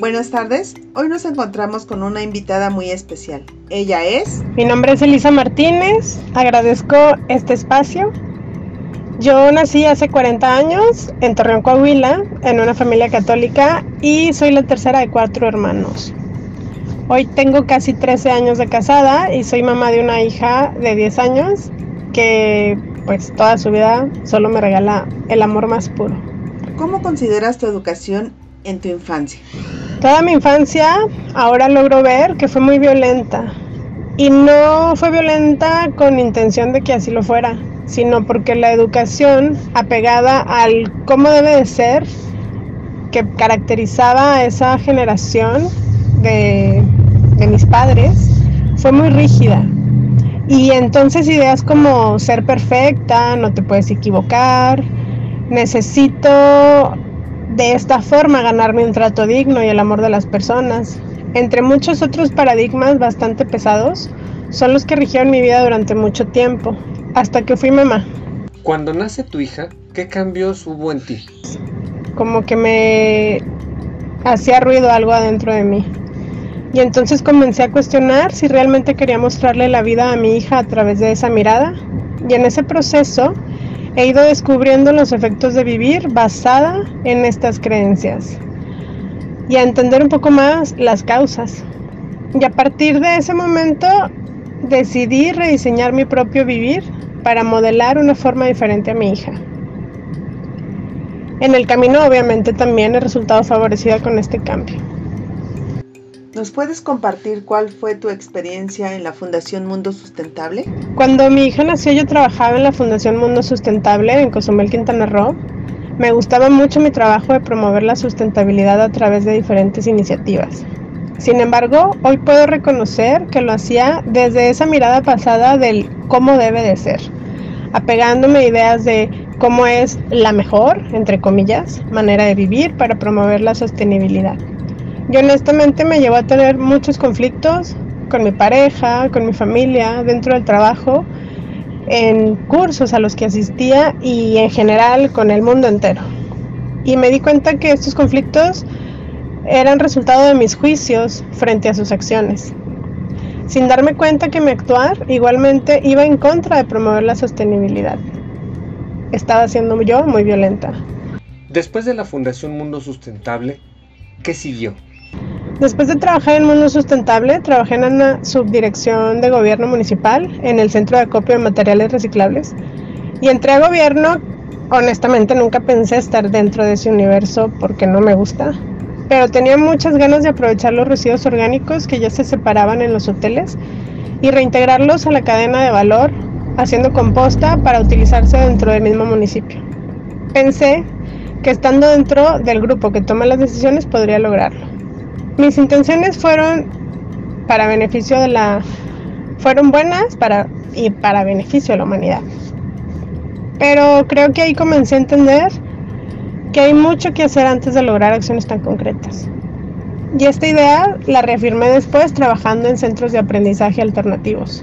Buenas tardes, hoy nos encontramos con una invitada muy especial. Ella es... Mi nombre es Elisa Martínez, agradezco este espacio. Yo nací hace 40 años en Torreón, Coahuila, en una familia católica y soy la tercera de cuatro hermanos. Hoy tengo casi 13 años de casada y soy mamá de una hija de 10 años que pues toda su vida solo me regala el amor más puro. ¿Cómo consideras tu educación en tu infancia? Toda mi infancia ahora logro ver que fue muy violenta. Y no fue violenta con intención de que así lo fuera, sino porque la educación apegada al cómo debe de ser, que caracterizaba a esa generación de, de mis padres, fue muy rígida. Y entonces ideas como ser perfecta, no te puedes equivocar, necesito de esta forma ganarme un trato digno y el amor de las personas. Entre muchos otros paradigmas bastante pesados, son los que rigieron mi vida durante mucho tiempo, hasta que fui mamá. Cuando nace tu hija, ¿qué cambios hubo en ti? Como que me hacía ruido algo adentro de mí. Y entonces comencé a cuestionar si realmente quería mostrarle la vida a mi hija a través de esa mirada. Y en ese proceso he ido descubriendo los efectos de vivir basada en estas creencias y a entender un poco más las causas. Y a partir de ese momento decidí rediseñar mi propio vivir para modelar una forma diferente a mi hija. En el camino obviamente también he resultado favorecida con este cambio. ¿Nos puedes compartir cuál fue tu experiencia en la Fundación Mundo Sustentable? Cuando mi hija nació yo trabajaba en la Fundación Mundo Sustentable en Cozumel, Quintana Roo. Me gustaba mucho mi trabajo de promover la sustentabilidad a través de diferentes iniciativas. Sin embargo, hoy puedo reconocer que lo hacía desde esa mirada pasada del cómo debe de ser, apegándome a ideas de cómo es la mejor, entre comillas, manera de vivir para promover la sostenibilidad. Yo honestamente me llevó a tener muchos conflictos con mi pareja, con mi familia, dentro del trabajo, en cursos a los que asistía y en general con el mundo entero. Y me di cuenta que estos conflictos eran resultado de mis juicios frente a sus acciones. Sin darme cuenta que mi actuar igualmente iba en contra de promover la sostenibilidad. Estaba siendo yo muy violenta. Después de la Fundación Mundo Sustentable, ¿qué siguió? Después de trabajar en Mundo Sustentable, trabajé en una subdirección de gobierno municipal en el Centro de Acopio de Materiales Reciclables. Y entré a gobierno, honestamente nunca pensé estar dentro de ese universo porque no me gusta, pero tenía muchas ganas de aprovechar los residuos orgánicos que ya se separaban en los hoteles y reintegrarlos a la cadena de valor, haciendo composta para utilizarse dentro del mismo municipio. Pensé que estando dentro del grupo que toma las decisiones podría lograrlo. Mis intenciones fueron para beneficio de la fueron buenas para y para beneficio de la humanidad. Pero creo que ahí comencé a entender que hay mucho que hacer antes de lograr acciones tan concretas. Y esta idea la reafirmé después trabajando en centros de aprendizaje alternativos.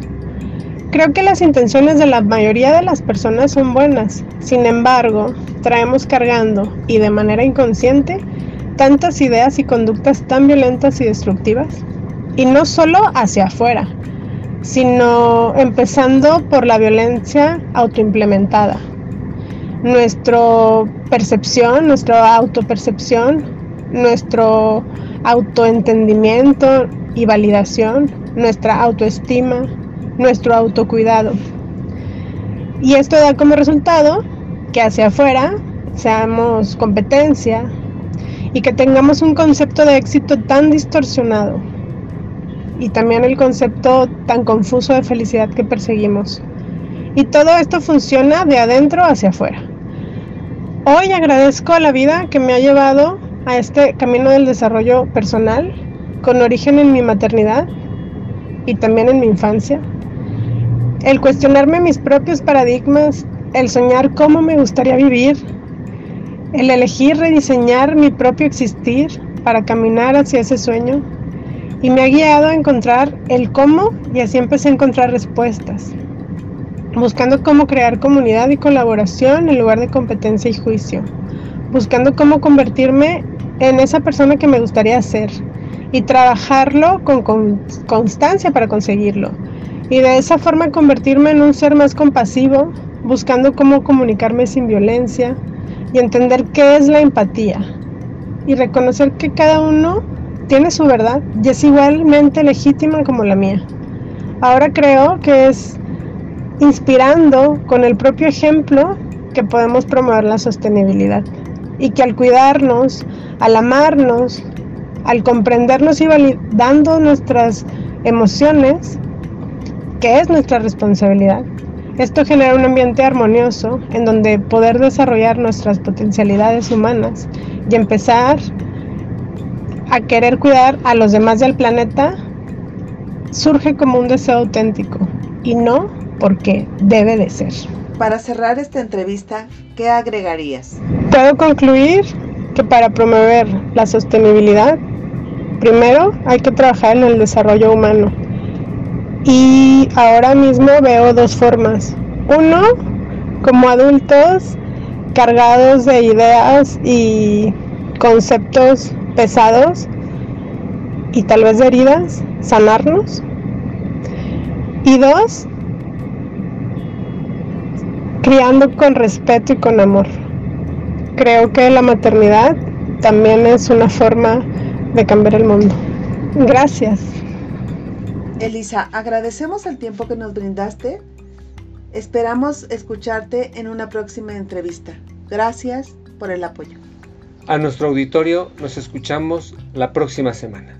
Creo que las intenciones de la mayoría de las personas son buenas, sin embargo, traemos cargando y de manera inconsciente tantas ideas y conductas tan violentas y destructivas. Y no solo hacia afuera, sino empezando por la violencia autoimplementada. Nuestra percepción, nuestra autopercepción, nuestro autoentendimiento y validación, nuestra autoestima, nuestro autocuidado. Y esto da como resultado que hacia afuera seamos competencia, y que tengamos un concepto de éxito tan distorsionado y también el concepto tan confuso de felicidad que perseguimos. Y todo esto funciona de adentro hacia afuera. Hoy agradezco a la vida que me ha llevado a este camino del desarrollo personal, con origen en mi maternidad y también en mi infancia. El cuestionarme mis propios paradigmas, el soñar cómo me gustaría vivir, el elegir rediseñar mi propio existir para caminar hacia ese sueño y me ha guiado a encontrar el cómo y así empecé a encontrar respuestas, buscando cómo crear comunidad y colaboración en lugar de competencia y juicio, buscando cómo convertirme en esa persona que me gustaría ser y trabajarlo con, con constancia para conseguirlo. Y de esa forma convertirme en un ser más compasivo, buscando cómo comunicarme sin violencia y entender qué es la empatía. Y reconocer que cada uno tiene su verdad y es igualmente legítima como la mía. Ahora creo que es inspirando con el propio ejemplo que podemos promover la sostenibilidad y que al cuidarnos, al amarnos, al comprendernos y validando nuestras emociones, que es nuestra responsabilidad, esto genera un ambiente armonioso en donde poder desarrollar nuestras potencialidades humanas y empezar a querer cuidar a los demás del planeta surge como un deseo auténtico y no porque debe de ser. Para cerrar esta entrevista, ¿qué agregarías? Puedo concluir que para promover la sostenibilidad, primero hay que trabajar en el desarrollo humano. Y ahora mismo veo dos formas. Uno, como adultos cargados de ideas y conceptos pesados y tal vez de heridas, sanarnos. Y dos, criando con respeto y con amor. Creo que la maternidad también es una forma de cambiar el mundo. Gracias. Elisa, agradecemos el tiempo que nos brindaste. Esperamos escucharte en una próxima entrevista. Gracias por el apoyo. A nuestro auditorio nos escuchamos la próxima semana.